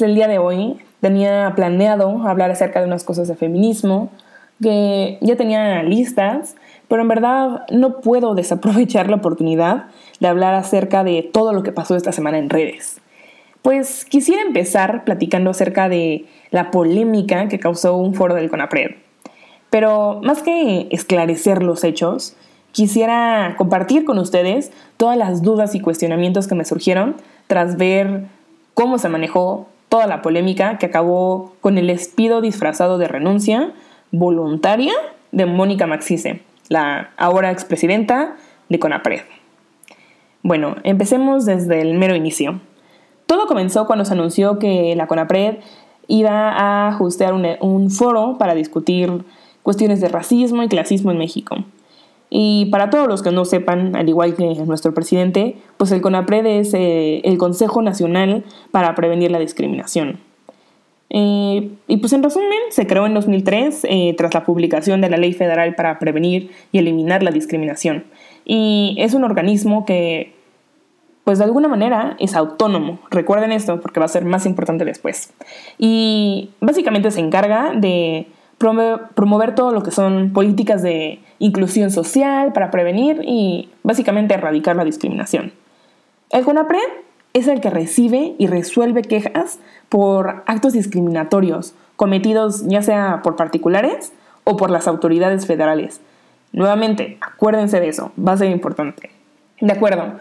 pues el día de hoy tenía planeado hablar acerca de unas cosas de feminismo que ya tenía listas, pero en verdad no puedo desaprovechar la oportunidad de hablar acerca de todo lo que pasó esta semana en redes. Pues quisiera empezar platicando acerca de la polémica que causó un foro del CONAPRED. Pero más que esclarecer los hechos, quisiera compartir con ustedes todas las dudas y cuestionamientos que me surgieron tras ver cómo se manejó toda la polémica que acabó con el despido disfrazado de renuncia voluntaria de Mónica Maxice, la ahora expresidenta de CONAPRED. Bueno, empecemos desde el mero inicio. Todo comenzó cuando se anunció que la CONAPRED iba a ajustear un, un foro para discutir cuestiones de racismo y clasismo en México. Y para todos los que no sepan, al igual que nuestro presidente, pues el CONAPRED es eh, el Consejo Nacional para Prevenir la Discriminación. Eh, y pues en resumen, se creó en 2003 eh, tras la publicación de la Ley Federal para Prevenir y Eliminar la Discriminación. Y es un organismo que, pues de alguna manera, es autónomo. Recuerden esto porque va a ser más importante después. Y básicamente se encarga de promover todo lo que son políticas de inclusión social para prevenir y básicamente erradicar la discriminación. El CONAPRED es el que recibe y resuelve quejas por actos discriminatorios cometidos ya sea por particulares o por las autoridades federales. Nuevamente, acuérdense de eso, va a ser importante. De acuerdo,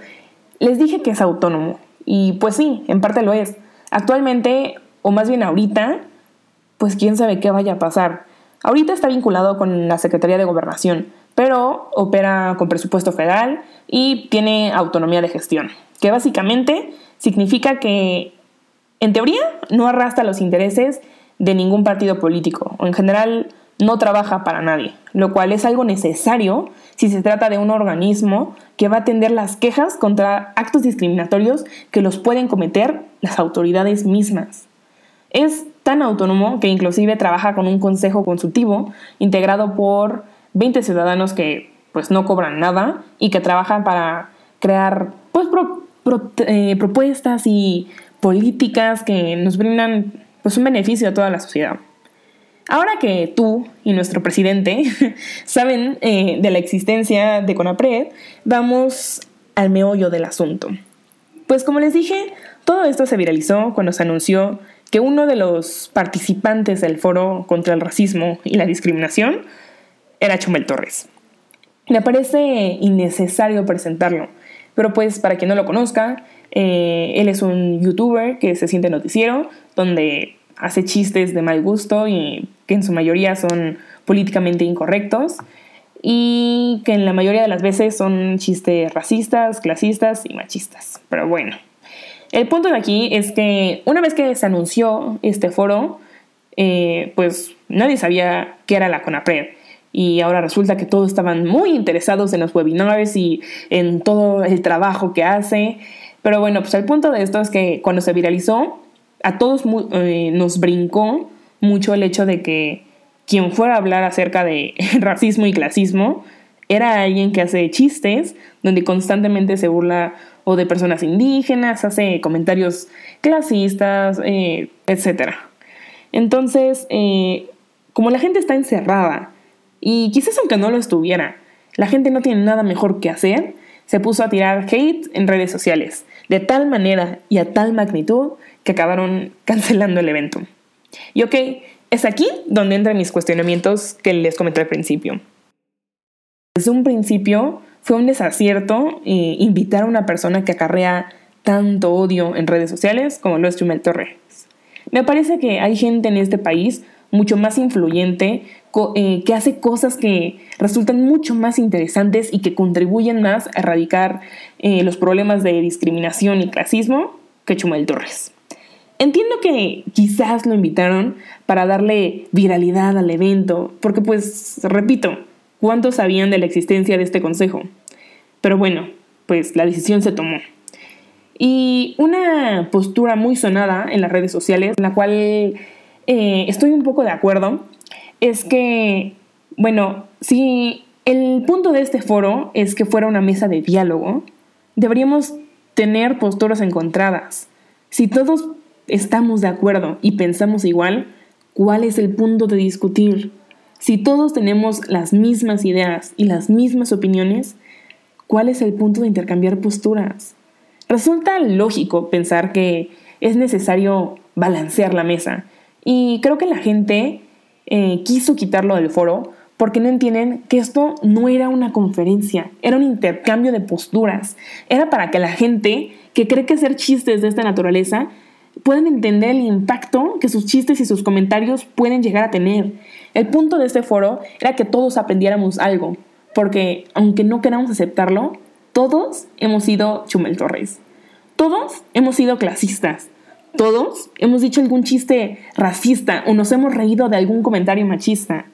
les dije que es autónomo y pues sí, en parte lo es. Actualmente, o más bien ahorita, pues quién sabe qué vaya a pasar. Ahorita está vinculado con la Secretaría de Gobernación, pero opera con presupuesto federal y tiene autonomía de gestión, que básicamente significa que, en teoría, no arrastra los intereses de ningún partido político o en general no trabaja para nadie, lo cual es algo necesario si se trata de un organismo que va a atender las quejas contra actos discriminatorios que los pueden cometer las autoridades mismas. Es tan autónomo que inclusive trabaja con un consejo consultivo integrado por 20 ciudadanos que pues no cobran nada y que trabajan para crear pues, eh, propuestas y políticas que nos brindan pues un beneficio a toda la sociedad. Ahora que tú y nuestro presidente saben eh, de la existencia de CONAPRED, vamos al meollo del asunto. Pues como les dije, todo esto se viralizó cuando se anunció que uno de los participantes del foro contra el racismo y la discriminación era Chumel Torres. Me parece innecesario presentarlo, pero pues para quien no lo conozca, eh, él es un youtuber que se siente noticiero, donde hace chistes de mal gusto y que en su mayoría son políticamente incorrectos y que en la mayoría de las veces son chistes racistas, clasistas y machistas. Pero bueno, el punto de aquí es que una vez que se anunció este foro, eh, pues nadie sabía qué era la CONAPRED. Y ahora resulta que todos estaban muy interesados en los webinars y en todo el trabajo que hace. Pero bueno, pues el punto de esto es que cuando se viralizó, a todos eh, nos brincó mucho el hecho de que quien fuera a hablar acerca de racismo y clasismo era alguien que hace chistes donde constantemente se burla o de personas indígenas, hace comentarios clasistas, eh, etc. Entonces, eh, como la gente está encerrada, y quizás aunque no lo estuviera, la gente no tiene nada mejor que hacer, se puso a tirar hate en redes sociales, de tal manera y a tal magnitud que acabaron cancelando el evento. Y ok, es aquí donde entran mis cuestionamientos que les comenté al principio. Desde un principio fue un desacierto eh, invitar a una persona que acarrea tanto odio en redes sociales como lo es Chumel Torres. Me parece que hay gente en este país mucho más influyente, eh, que hace cosas que resultan mucho más interesantes y que contribuyen más a erradicar eh, los problemas de discriminación y clasismo que Chumel Torres. Entiendo que quizás lo invitaron para darle viralidad al evento, porque pues, repito, ¿cuántos sabían de la existencia de este consejo? Pero bueno, pues la decisión se tomó. Y una postura muy sonada en las redes sociales, en la cual eh, estoy un poco de acuerdo, es que, bueno, si el punto de este foro es que fuera una mesa de diálogo, deberíamos tener posturas encontradas. Si todos estamos de acuerdo y pensamos igual, ¿cuál es el punto de discutir? Si todos tenemos las mismas ideas y las mismas opiniones, ¿cuál es el punto de intercambiar posturas? Resulta lógico pensar que es necesario balancear la mesa y creo que la gente eh, quiso quitarlo del foro porque no entienden que esto no era una conferencia, era un intercambio de posturas. Era para que la gente que cree que hacer chistes de esta naturaleza puedan entender el impacto que sus chistes y sus comentarios pueden llegar a tener. El punto de este foro era que todos aprendiéramos algo, porque aunque no queramos aceptarlo, todos hemos sido Chumel Torres. Todos hemos sido clasistas. Todos hemos dicho algún chiste racista o nos hemos reído de algún comentario machista.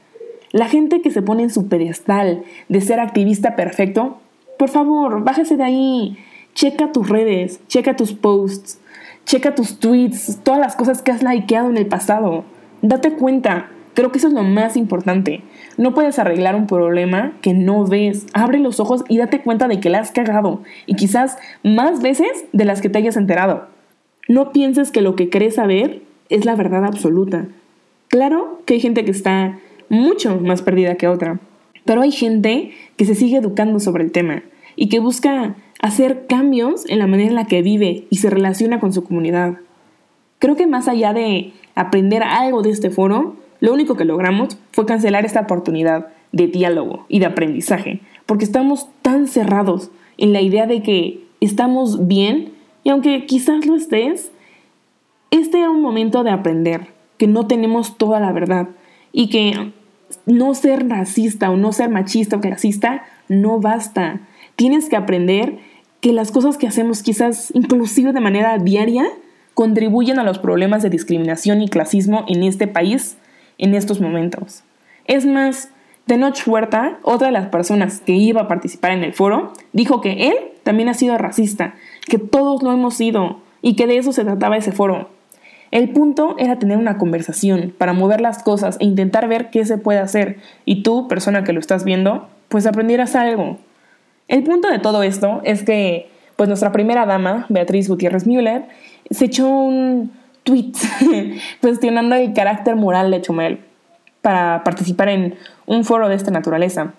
La gente que se pone en su pedestal de ser activista perfecto, por favor, bájese de ahí. Checa tus redes, checa tus posts, checa tus tweets, todas las cosas que has likeado en el pasado. Date cuenta, creo que eso es lo más importante. No puedes arreglar un problema que no ves. Abre los ojos y date cuenta de que la has cagado. Y quizás más veces de las que te hayas enterado. No pienses que lo que crees saber es la verdad absoluta. Claro que hay gente que está mucho más perdida que otra. Pero hay gente que se sigue educando sobre el tema y que busca hacer cambios en la manera en la que vive y se relaciona con su comunidad. Creo que más allá de aprender algo de este foro, lo único que logramos fue cancelar esta oportunidad de diálogo y de aprendizaje, porque estamos tan cerrados en la idea de que estamos bien y aunque quizás lo estés, este era un momento de aprender, que no tenemos toda la verdad y que no ser racista o no ser machista o clasista no basta. Tienes que aprender que las cosas que hacemos quizás inclusive de manera diaria contribuyen a los problemas de discriminación y clasismo en este país en estos momentos. Es más, Tenoch Huerta, otra de las personas que iba a participar en el foro, dijo que él también ha sido racista, que todos lo hemos sido y que de eso se trataba ese foro. El punto era tener una conversación para mover las cosas e intentar ver qué se puede hacer y tú, persona que lo estás viendo, pues aprendieras algo. El punto de todo esto es que pues nuestra primera dama, Beatriz Gutiérrez Müller, se echó un tweet cuestionando el carácter moral de Chumel para participar en un foro de esta naturaleza.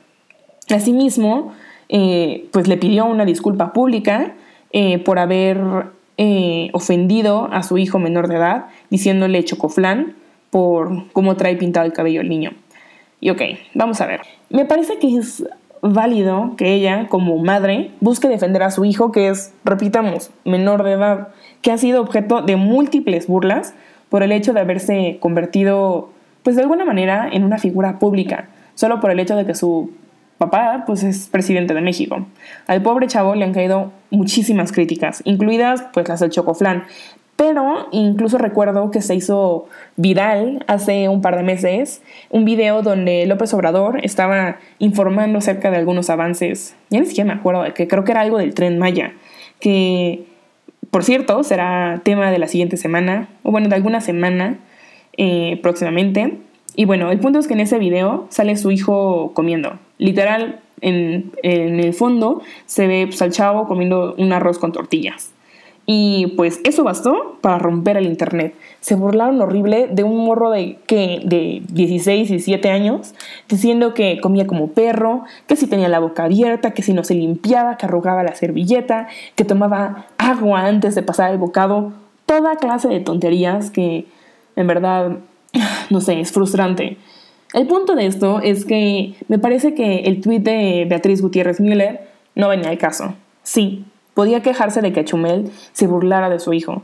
Asimismo, eh, pues le pidió una disculpa pública eh, por haber eh, ofendido a su hijo menor de edad, diciéndole chocoflán por cómo trae pintado el cabello el niño. Y ok, vamos a ver. Me parece que es válido que ella, como madre, busque defender a su hijo, que es, repitamos, menor de edad, que ha sido objeto de múltiples burlas por el hecho de haberse convertido, pues de alguna manera, en una figura pública, solo por el hecho de que su papá pues es presidente de México. Al pobre chavo le han caído muchísimas críticas, incluidas pues las del Chocoflán. Pero incluso recuerdo que se hizo viral hace un par de meses un video donde López Obrador estaba informando acerca de algunos avances. Ya ni siquiera me acuerdo, que creo que era algo del tren Maya, que por cierto será tema de la siguiente semana, o bueno, de alguna semana eh, próximamente. Y bueno, el punto es que en ese video sale su hijo comiendo. Literal, en, el fondo se ve pues, al chavo comiendo un arroz con tortillas. Y pues eso bastó para romper el internet. Se burlaron horrible de un morro de, que de 16, 17 años, diciendo que comía como perro, que si tenía la boca abierta, que si no se limpiaba, que arrugaba la servilleta, que tomaba agua antes de pasar el bocado. Toda clase de tonterías que en verdad, no sé, es frustrante. El punto de esto es que me parece que el tuit de Beatriz Gutiérrez Müller no venía al caso. Sí, podía quejarse de que Chumel se burlara de su hijo,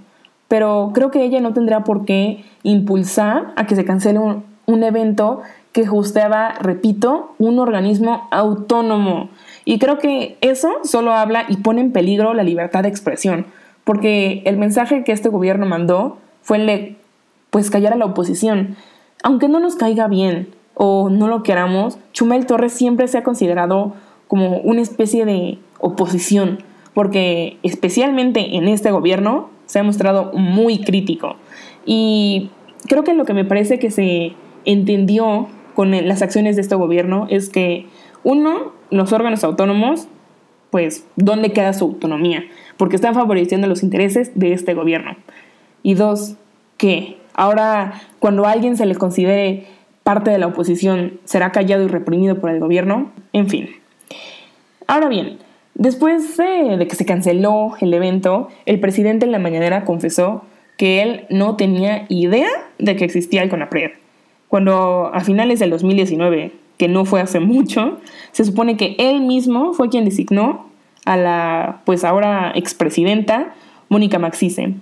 pero creo que ella no tendrá por qué impulsar a que se cancele un, un evento que hosteaba, repito, un organismo autónomo. Y creo que eso solo habla y pone en peligro la libertad de expresión, porque el mensaje que este gobierno mandó fue el pues callar a la oposición. Aunque no nos caiga bien o no lo queramos, Chumel Torres siempre se ha considerado como una especie de oposición, porque especialmente en este gobierno se ha mostrado muy crítico. Y creo que lo que me parece que se entendió con las acciones de este gobierno es que, uno, los órganos autónomos, pues, ¿dónde queda su autonomía? Porque están favoreciendo los intereses de este gobierno. Y dos, ¿qué? Ahora, cuando a alguien se le considere parte de la oposición, será callado y reprimido por el gobierno. En fin. Ahora bien, después de que se canceló el evento, el presidente en la mañanera confesó que él no tenía idea de que existía el CONAPRED. Cuando a finales del 2019, que no fue hace mucho, se supone que él mismo fue quien designó a la, pues ahora expresidenta, Mónica Maxice.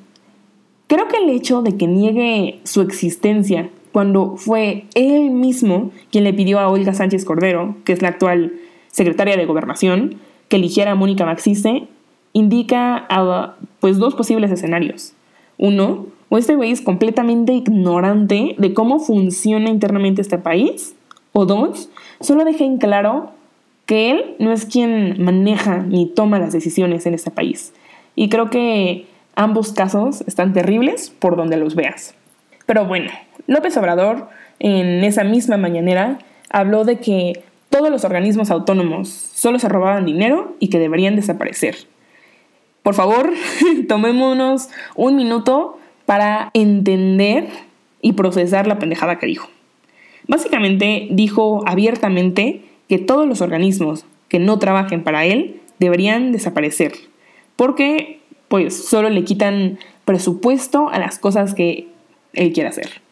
Creo que el hecho de que niegue su existencia cuando fue él mismo quien le pidió a Olga Sánchez Cordero, que es la actual secretaria de Gobernación, que eligiera a Mónica Maxice, indica pues dos posibles escenarios. Uno, o este güey es completamente ignorante de cómo funciona internamente este país. O dos, solo deja en claro que él no es quien maneja ni toma las decisiones en este país. Y creo que ambos casos están terribles por donde los veas. Pero bueno, López Obrador en esa misma mañanera habló de que todos los organismos autónomos solo se robaban dinero y que deberían desaparecer por favor, tomémonos un minuto para entender y procesar la pendejada que dijo. Básicamente dijo abiertamente que todos los organismos que no trabajen para él deberían desaparecer, porque pues solo le quitan presupuesto a las cosas que él quiere hacer.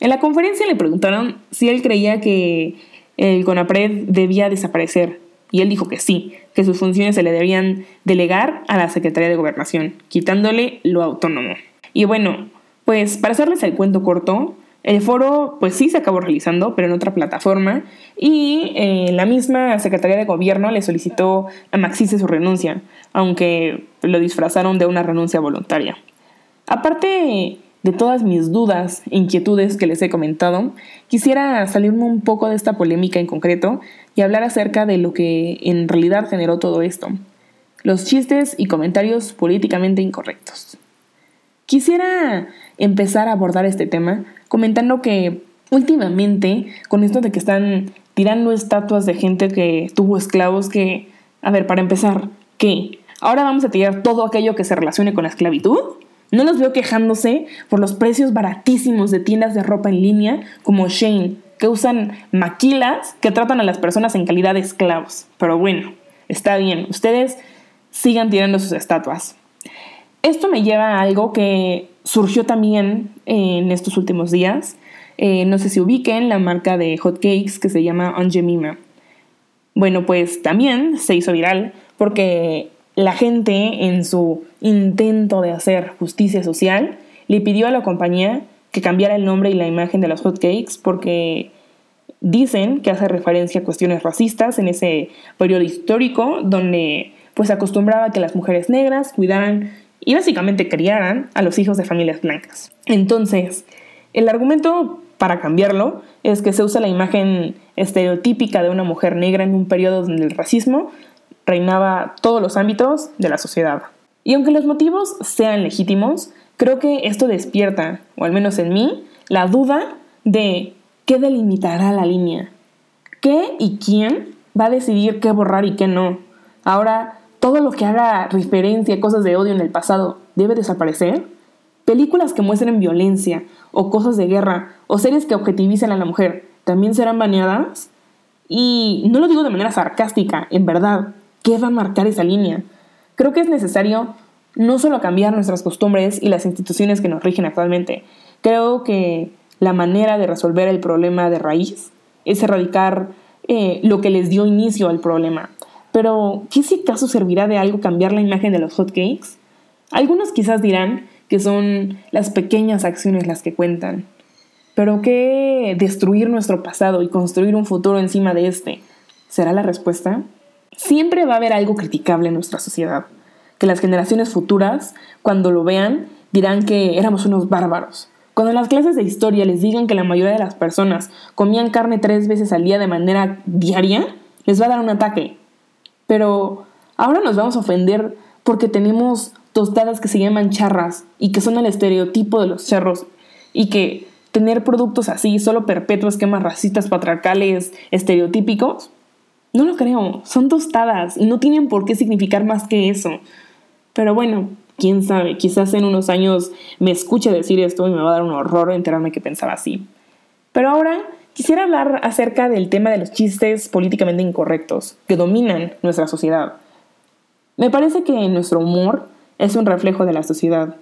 En la conferencia le preguntaron si él creía que el CONAPRED debía desaparecer y él dijo que sí, que sus funciones se le debían delegar a la Secretaría de Gobernación, quitándole lo autónomo. Y bueno, pues para hacerles el cuento corto, el foro pues sí se acabó realizando, pero en otra plataforma, y eh, la misma Secretaría de Gobierno le solicitó a Maxice su renuncia, aunque lo disfrazaron de una renuncia voluntaria. Aparte de todas mis dudas e inquietudes que les he comentado, quisiera salirme un poco de esta polémica en concreto y hablar acerca de lo que en realidad generó todo esto, los chistes y comentarios políticamente incorrectos. Quisiera empezar a abordar este tema comentando que últimamente, con esto de que están tirando estatuas de gente que tuvo esclavos, que, a ver, para empezar, ¿qué? ¿Ahora vamos a tirar todo aquello que se relacione con la esclavitud? No los veo quejándose por los precios baratísimos de tiendas de ropa en línea como Shane, que usan maquilas que tratan a las personas en calidad de esclavos. Pero bueno, está bien, ustedes sigan tirando sus estatuas. Esto me lleva a algo que surgió también en estos últimos días. Eh, no sé si ubiquen la marca de hotcakes que se llama Angemima. Bueno, pues también se hizo viral porque la gente, en su intento de hacer justicia social, le pidió a la compañía que cambiara el nombre y la imagen de los hotcakes porque dicen que hace referencia a cuestiones racistas en ese periodo histórico donde pues acostumbraba que las mujeres negras cuidaran y básicamente criaran a los hijos de familias blancas. Entonces, el argumento para cambiarlo es que se usa la imagen estereotípica de una mujer negra en un periodo donde el racismo reinaba todos los ámbitos de la sociedad. Y aunque los motivos sean legítimos, creo que esto despierta, o al menos en mí, la duda de qué delimitará la línea. ¿Qué y quién va a decidir qué borrar y qué no? Ahora, todo lo que haga referencia a cosas de odio en el pasado debe desaparecer. Películas que muestren violencia o cosas de guerra o series que objetivicen a la mujer también serán baneadas. Y no lo digo de manera sarcástica, en verdad, ¿Qué va a marcar esa línea? Creo que es necesario no solo cambiar nuestras costumbres y las instituciones que nos rigen actualmente, creo que la manera de resolver el problema de raíz es erradicar eh, lo que les dio inicio al problema. Pero, ¿qué si caso servirá de algo cambiar la imagen de los hotcakes? Algunos quizás dirán que son las pequeñas acciones las que cuentan. Pero ¿qué destruir nuestro pasado y construir un futuro encima de este? ¿Será la respuesta? Siempre va a haber algo criticable en nuestra sociedad, que las generaciones futuras, cuando lo vean, dirán que éramos unos bárbaros. Cuando en las clases de historia les digan que la mayoría de las personas comían carne tres veces al día de manera diaria, les va a dar un ataque. Pero ahora nos vamos a ofender porque tenemos tostadas que se llaman charras y que son el estereotipo de los cerros y que tener productos así solo perpetúa esquemas racistas, patriarcales, estereotípicos, no lo creo, son tostadas y no tienen por qué significar más que eso. Pero bueno, Quién sabe, quizás en unos años me escuche decir esto y me va a dar un horror enterarme que pensaba así. Pero ahora quisiera hablar acerca del tema de los chistes políticamente incorrectos que dominan nuestra sociedad. Me parece que nuestro humor es un reflejo de la sociedad.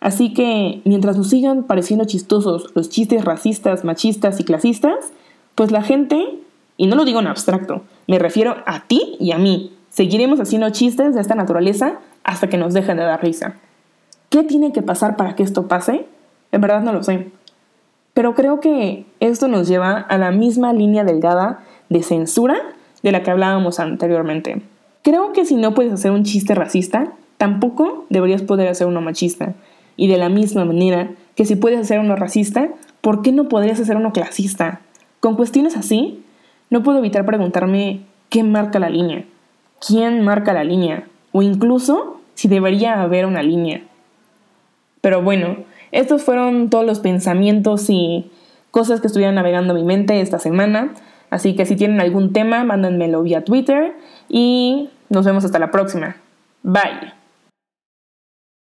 Así que mientras nos sigan pareciendo chistosos los chistes racistas, machistas y clasistas, pues la gente, y no lo digo en abstracto, me refiero a ti y a mí, seguiremos haciendo chistes de esta naturaleza hasta que nos dejen de dar risa. ¿Qué tiene que pasar para que esto pase? En verdad no lo sé. Pero creo que esto nos lleva a la misma línea delgada de censura de la que hablábamos anteriormente. Creo que si no puedes hacer un chiste racista, tampoco deberías poder hacer uno machista. Y de la misma manera que si puedes hacer uno racista, ¿por qué no podrías hacer uno clasista? Con cuestiones así, no puedo evitar preguntarme qué marca la línea, quién marca la línea, o incluso si debería haber una línea. Pero bueno, estos fueron todos los pensamientos y cosas que estuvieron navegando mi mente esta semana. Así que si tienen algún tema, mándenmelo vía Twitter y nos vemos hasta la próxima. Bye.